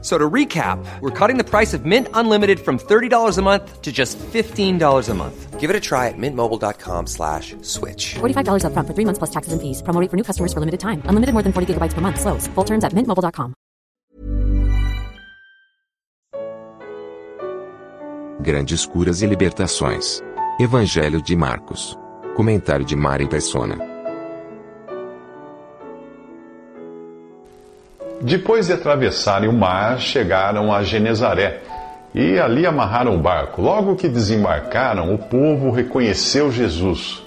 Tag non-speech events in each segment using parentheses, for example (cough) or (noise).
So to recap, we're cutting the price of Mint Unlimited from $30 a month to just $15 a month. Give it a try at mintmobile.com slash switch. $45 upfront for three months plus taxes and fees. Promo rate for new customers for limited time. Unlimited more than 40 gigabytes per month. Slows. Full terms at mintmobile.com. Grandes curas e libertações. Evangelho de Marcos. Comentário de Mari Persona. Depois de atravessarem o mar, chegaram a Genezaré e ali amarraram o barco. Logo que desembarcaram, o povo reconheceu Jesus.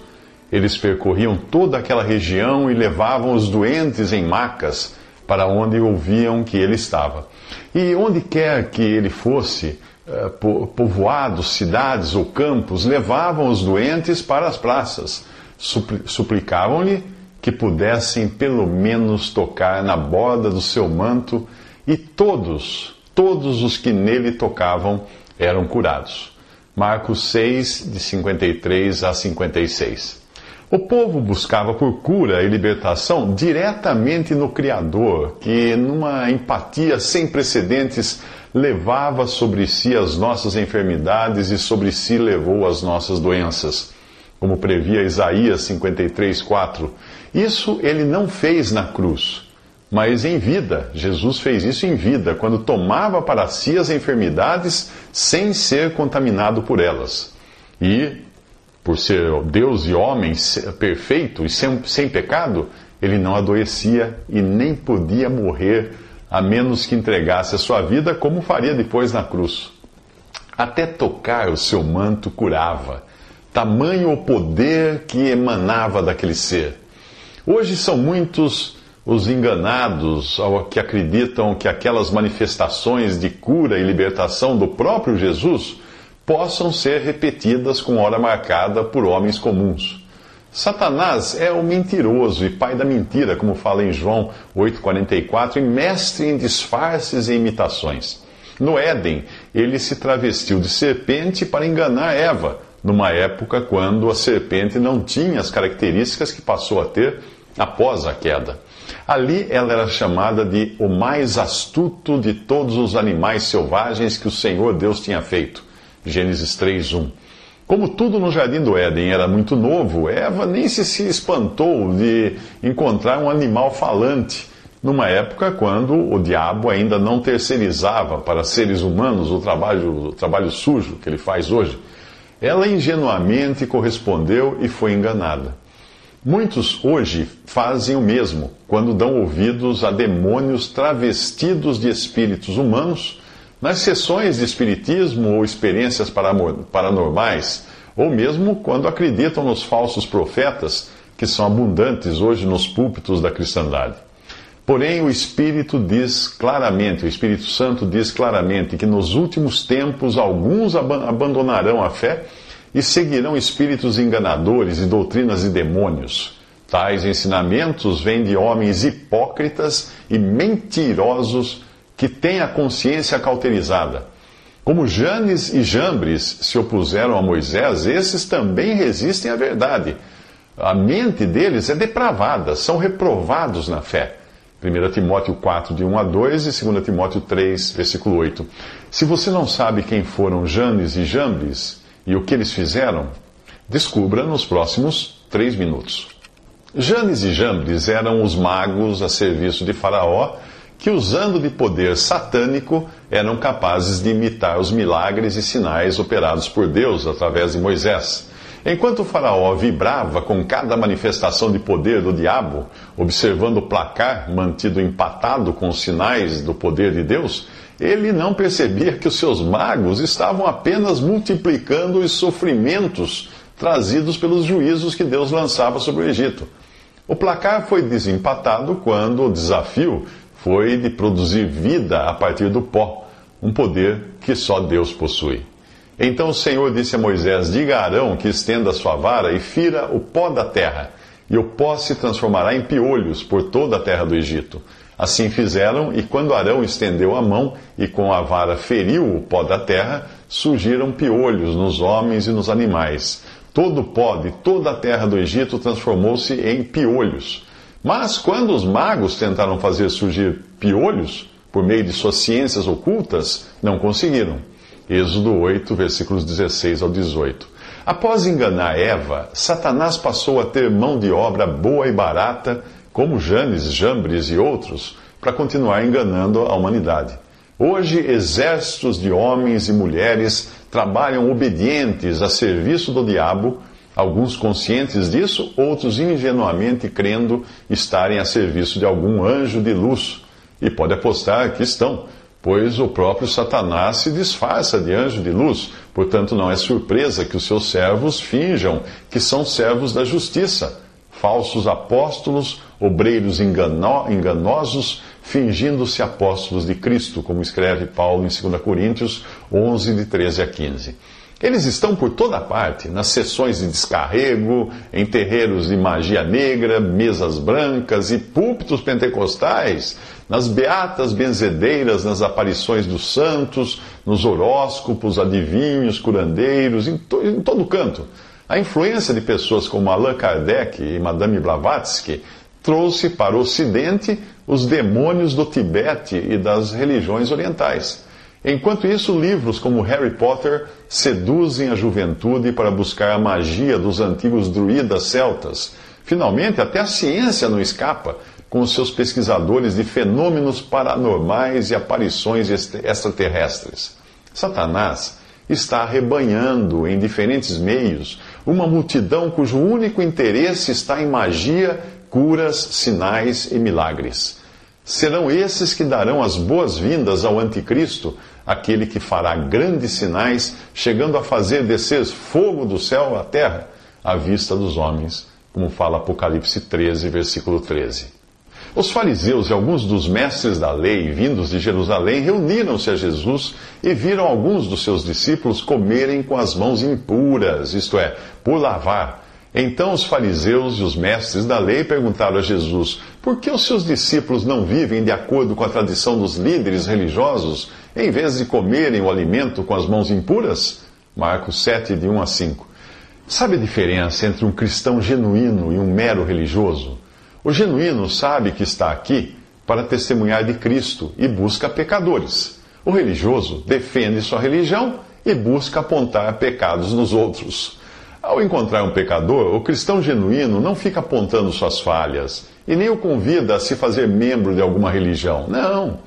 Eles percorriam toda aquela região e levavam os doentes em macas para onde ouviam que ele estava. E onde quer que ele fosse, eh, povoados, cidades ou campos, levavam os doentes para as praças. Suplicavam-lhe que pudessem pelo menos tocar na borda do seu manto, e todos, todos os que nele tocavam eram curados. Marcos 6, de 53 a 56. O povo buscava por cura e libertação diretamente no Criador, que, numa empatia sem precedentes, levava sobre si as nossas enfermidades e sobre si levou as nossas doenças. Como previa Isaías 53, 4 isso ele não fez na cruz, mas em vida. Jesus fez isso em vida, quando tomava para si as enfermidades sem ser contaminado por elas. E, por ser Deus e homem perfeito e sem, sem pecado, ele não adoecia e nem podia morrer, a menos que entregasse a sua vida, como faria depois na cruz. Até tocar o seu manto curava, tamanho o poder que emanava daquele ser. Hoje são muitos os enganados ao que acreditam que aquelas manifestações de cura e libertação do próprio Jesus possam ser repetidas com hora marcada por homens comuns. Satanás é o mentiroso e pai da mentira, como fala em João 8,44, e mestre em disfarces e imitações. No Éden, ele se travestiu de serpente para enganar Eva numa época quando a serpente não tinha as características que passou a ter após a queda. Ali ela era chamada de o mais astuto de todos os animais selvagens que o Senhor Deus tinha feito. Gênesis 3:1. Como tudo no jardim do Éden era muito novo, Eva nem se, se espantou de encontrar um animal falante, numa época quando o diabo ainda não terceirizava para seres humanos o trabalho, o trabalho sujo que ele faz hoje. Ela ingenuamente correspondeu e foi enganada. Muitos hoje fazem o mesmo quando dão ouvidos a demônios travestidos de espíritos humanos nas sessões de espiritismo ou experiências paranormais, ou mesmo quando acreditam nos falsos profetas que são abundantes hoje nos púlpitos da cristandade. Porém, o Espírito diz claramente, o Espírito Santo diz claramente que nos últimos tempos alguns abandonarão a fé e seguirão espíritos enganadores e doutrinas de demônios. Tais ensinamentos vêm de homens hipócritas e mentirosos que têm a consciência cauterizada. Como Janes e Jambres se opuseram a Moisés, esses também resistem à verdade. A mente deles é depravada, são reprovados na fé. 1 Timóteo 4, de 1 a 2 e 2 Timóteo 3, versículo 8. Se você não sabe quem foram Janes e Jambres e o que eles fizeram, descubra nos próximos três minutos. Janes e Jambres eram os magos a serviço de Faraó que, usando de poder satânico, eram capazes de imitar os milagres e sinais operados por Deus através de Moisés. Enquanto o Faraó vibrava com cada manifestação de poder do diabo, observando o placar mantido empatado com os sinais do poder de Deus, ele não percebia que os seus magos estavam apenas multiplicando os sofrimentos trazidos pelos juízos que Deus lançava sobre o Egito. O placar foi desempatado quando o desafio foi de produzir vida a partir do pó, um poder que só Deus possui. Então o Senhor disse a Moisés: Diga a Arão que estenda a sua vara e fira o pó da terra, e o pó se transformará em piolhos por toda a terra do Egito. Assim fizeram, e quando Arão estendeu a mão e com a vara feriu o pó da terra, surgiram piolhos nos homens e nos animais. Todo o pó de toda a terra do Egito transformou-se em piolhos. Mas quando os magos tentaram fazer surgir piolhos, por meio de suas ciências ocultas, não conseguiram. Êxodo 8, versículos 16 ao 18. Após enganar Eva, Satanás passou a ter mão de obra boa e barata, como Janes, Jambres e outros, para continuar enganando a humanidade. Hoje, exércitos de homens e mulheres trabalham obedientes a serviço do diabo, alguns conscientes disso, outros ingenuamente crendo estarem a serviço de algum anjo de luz. E pode apostar que estão pois o próprio Satanás se disfarça de anjo de luz, portanto não é surpresa que os seus servos finjam que são servos da justiça, falsos apóstolos, obreiros engano enganosos, fingindo-se apóstolos de Cristo, como escreve Paulo em 2 Coríntios 11, de 13 a 15. Eles estão por toda parte, nas sessões de descarrego, em terreiros de magia negra, mesas brancas e púlpitos pentecostais, nas beatas benzedeiras, nas aparições dos santos, nos horóscopos, adivinhos, curandeiros, em, to em todo canto. A influência de pessoas como Allan Kardec e Madame Blavatsky trouxe para o Ocidente os demônios do Tibete e das religiões orientais. Enquanto isso, livros como Harry Potter seduzem a juventude para buscar a magia dos antigos druidas celtas. Finalmente, até a ciência não escapa, com seus pesquisadores de fenômenos paranormais e aparições extraterrestres. Satanás está arrebanhando em diferentes meios uma multidão cujo único interesse está em magia, curas, sinais e milagres. Serão esses que darão as boas-vindas ao Anticristo aquele que fará grandes sinais, chegando a fazer descer fogo do céu à terra, à vista dos homens, como fala Apocalipse 13, versículo 13. Os fariseus e alguns dos mestres da lei, vindos de Jerusalém, reuniram-se a Jesus e viram alguns dos seus discípulos comerem com as mãos impuras, isto é, por lavar. Então os fariseus e os mestres da lei perguntaram a Jesus: por que os seus discípulos não vivem de acordo com a tradição dos líderes religiosos em vez de comerem o alimento com as mãos impuras? Marcos 7, de 1 a 5. Sabe a diferença entre um cristão genuíno e um mero religioso? O genuíno sabe que está aqui para testemunhar de Cristo e busca pecadores. O religioso defende sua religião e busca apontar pecados nos outros. Ao encontrar um pecador, o cristão genuíno não fica apontando suas falhas e nem o convida a se fazer membro de alguma religião. Não.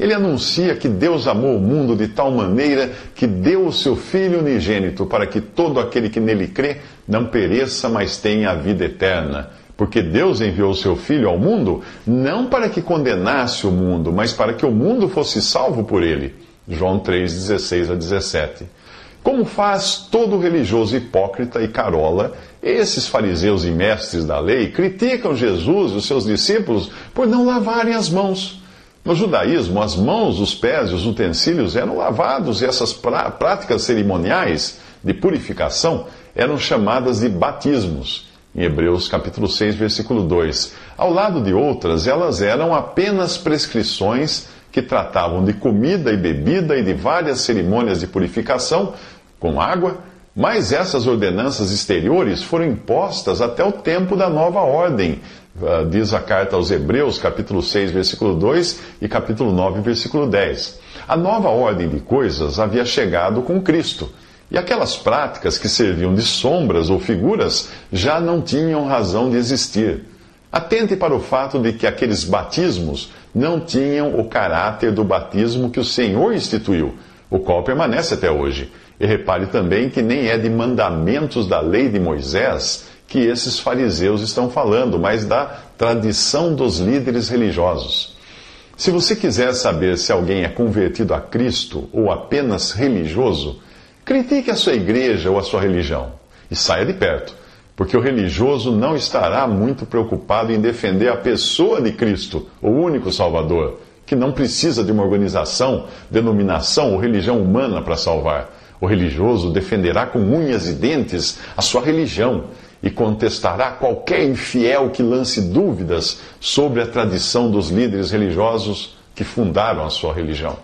Ele anuncia que Deus amou o mundo de tal maneira que deu o seu Filho unigênito para que todo aquele que nele crê não pereça, mas tenha a vida eterna. Porque Deus enviou o seu Filho ao mundo não para que condenasse o mundo, mas para que o mundo fosse salvo por ele. João 3, 16 a 17. Como faz todo religioso hipócrita e carola, esses fariseus e mestres da lei criticam Jesus e os seus discípulos por não lavarem as mãos. No judaísmo, as mãos, os pés e os utensílios eram lavados e essas práticas cerimoniais de purificação eram chamadas de batismos. Em Hebreus capítulo 6, versículo 2. Ao lado de outras, elas eram apenas prescrições que tratavam de comida e bebida e de várias cerimônias de purificação com água, mas essas ordenanças exteriores foram impostas até o tempo da nova ordem, ah, diz a carta aos Hebreus, capítulo 6, versículo 2 e capítulo 9, versículo 10. A nova ordem de coisas havia chegado com Cristo, e aquelas práticas que serviam de sombras ou figuras já não tinham razão de existir. Atente para o fato de que aqueles batismos não tinham o caráter do batismo que o Senhor instituiu, o qual permanece até hoje. E repare também que nem é de mandamentos da lei de Moisés que esses fariseus estão falando, mas da tradição dos líderes religiosos. Se você quiser saber se alguém é convertido a Cristo ou apenas religioso, critique a sua igreja ou a sua religião e saia de perto, porque o religioso não estará muito preocupado em defender a pessoa de Cristo, o único Salvador, que não precisa de uma organização, denominação ou religião humana para salvar. O religioso defenderá com unhas e dentes a sua religião e contestará qualquer infiel que lance dúvidas sobre a tradição dos líderes religiosos que fundaram a sua religião.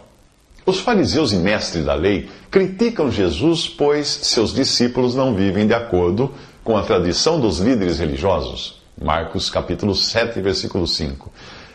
Os fariseus e mestres da lei criticam Jesus, pois seus discípulos não vivem de acordo com a tradição dos líderes religiosos. Marcos capítulo 7, versículo 5.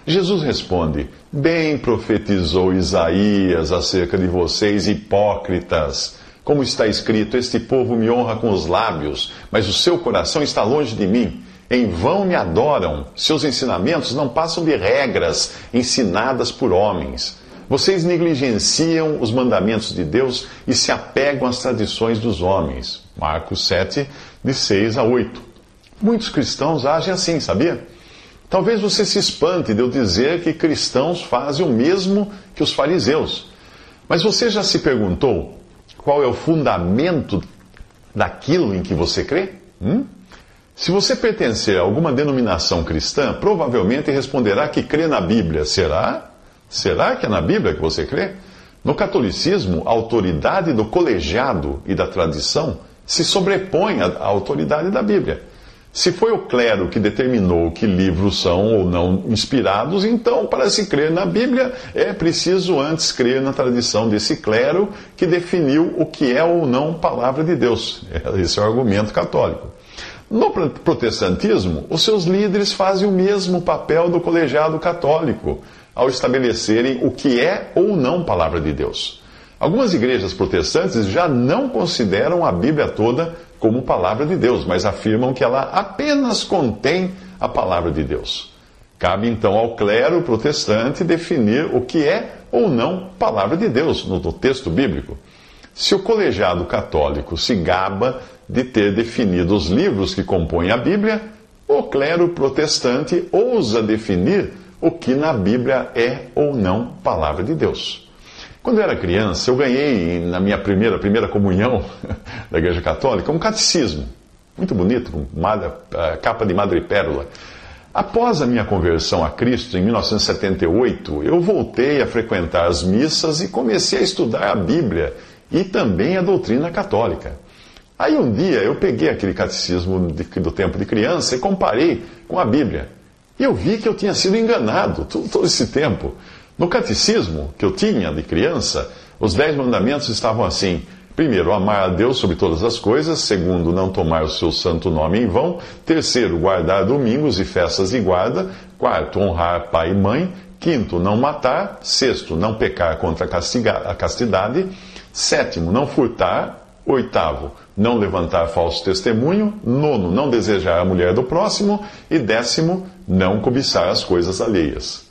Jesus responde: Bem profetizou Isaías acerca de vocês, hipócritas. Como está escrito: Este povo me honra com os lábios, mas o seu coração está longe de mim. Em vão me adoram. Seus ensinamentos não passam de regras ensinadas por homens. Vocês negligenciam os mandamentos de Deus e se apegam às tradições dos homens. Marcos 7, de 6 a 8. Muitos cristãos agem assim, sabia? Talvez você se espante de eu dizer que cristãos fazem o mesmo que os fariseus. Mas você já se perguntou qual é o fundamento daquilo em que você crê? Hum? Se você pertencer a alguma denominação cristã, provavelmente responderá que crê na Bíblia. Será? Será que é na Bíblia que você crê? No catolicismo, a autoridade do colegiado e da tradição se sobrepõe à autoridade da Bíblia. Se foi o clero que determinou que livros são ou não inspirados, então, para se crer na Bíblia, é preciso antes crer na tradição desse clero que definiu o que é ou não palavra de Deus. Esse é o argumento católico. No protestantismo, os seus líderes fazem o mesmo papel do colegiado católico ao estabelecerem o que é ou não palavra de Deus. Algumas igrejas protestantes já não consideram a Bíblia toda como palavra de Deus, mas afirmam que ela apenas contém a palavra de Deus. Cabe então ao clero protestante definir o que é ou não palavra de Deus no texto bíblico. Se o colegiado católico se gaba de ter definido os livros que compõem a Bíblia, o clero protestante ousa definir o que na Bíblia é ou não palavra de Deus. Quando eu era criança, eu ganhei na minha primeira, primeira comunhão (laughs) da Igreja Católica um catecismo, muito bonito, com capa de madrepérola. Após a minha conversão a Cristo, em 1978, eu voltei a frequentar as missas e comecei a estudar a Bíblia e também a doutrina católica. Aí um dia eu peguei aquele catecismo do tempo de criança e comparei com a Bíblia. E eu vi que eu tinha sido enganado todo esse tempo. No catecismo que eu tinha de criança, os dez mandamentos estavam assim: primeiro, amar a Deus sobre todas as coisas. Segundo, não tomar o seu santo nome em vão. Terceiro, guardar domingos e festas de guarda. Quarto, honrar pai e mãe. Quinto, não matar. Sexto, não pecar contra a castidade. Sétimo, não furtar. Oitavo, não levantar falso testemunho. Nono, não desejar a mulher do próximo. E décimo, não cobiçar as coisas alheias.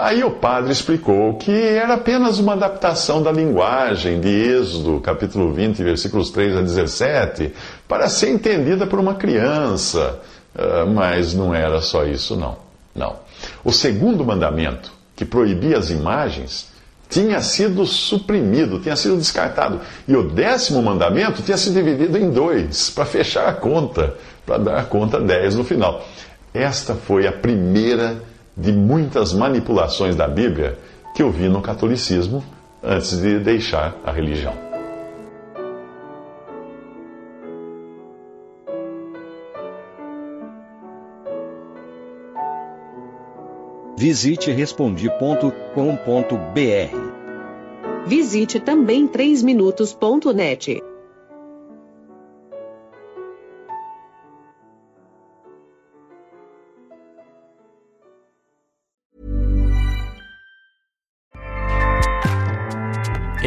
Aí o padre explicou que era apenas uma adaptação da linguagem de Êxodo, capítulo 20, versículos 3 a 17, para ser entendida por uma criança. Uh, mas não era só isso, não. Não. O segundo mandamento, que proibia as imagens, tinha sido suprimido, tinha sido descartado. E o décimo mandamento tinha sido dividido em dois, para fechar a conta, para dar a conta 10 no final. Esta foi a primeira de muitas manipulações da Bíblia que eu vi no catolicismo antes de deixar a religião. Visite respondi.com.br. Visite também 3minutos.net.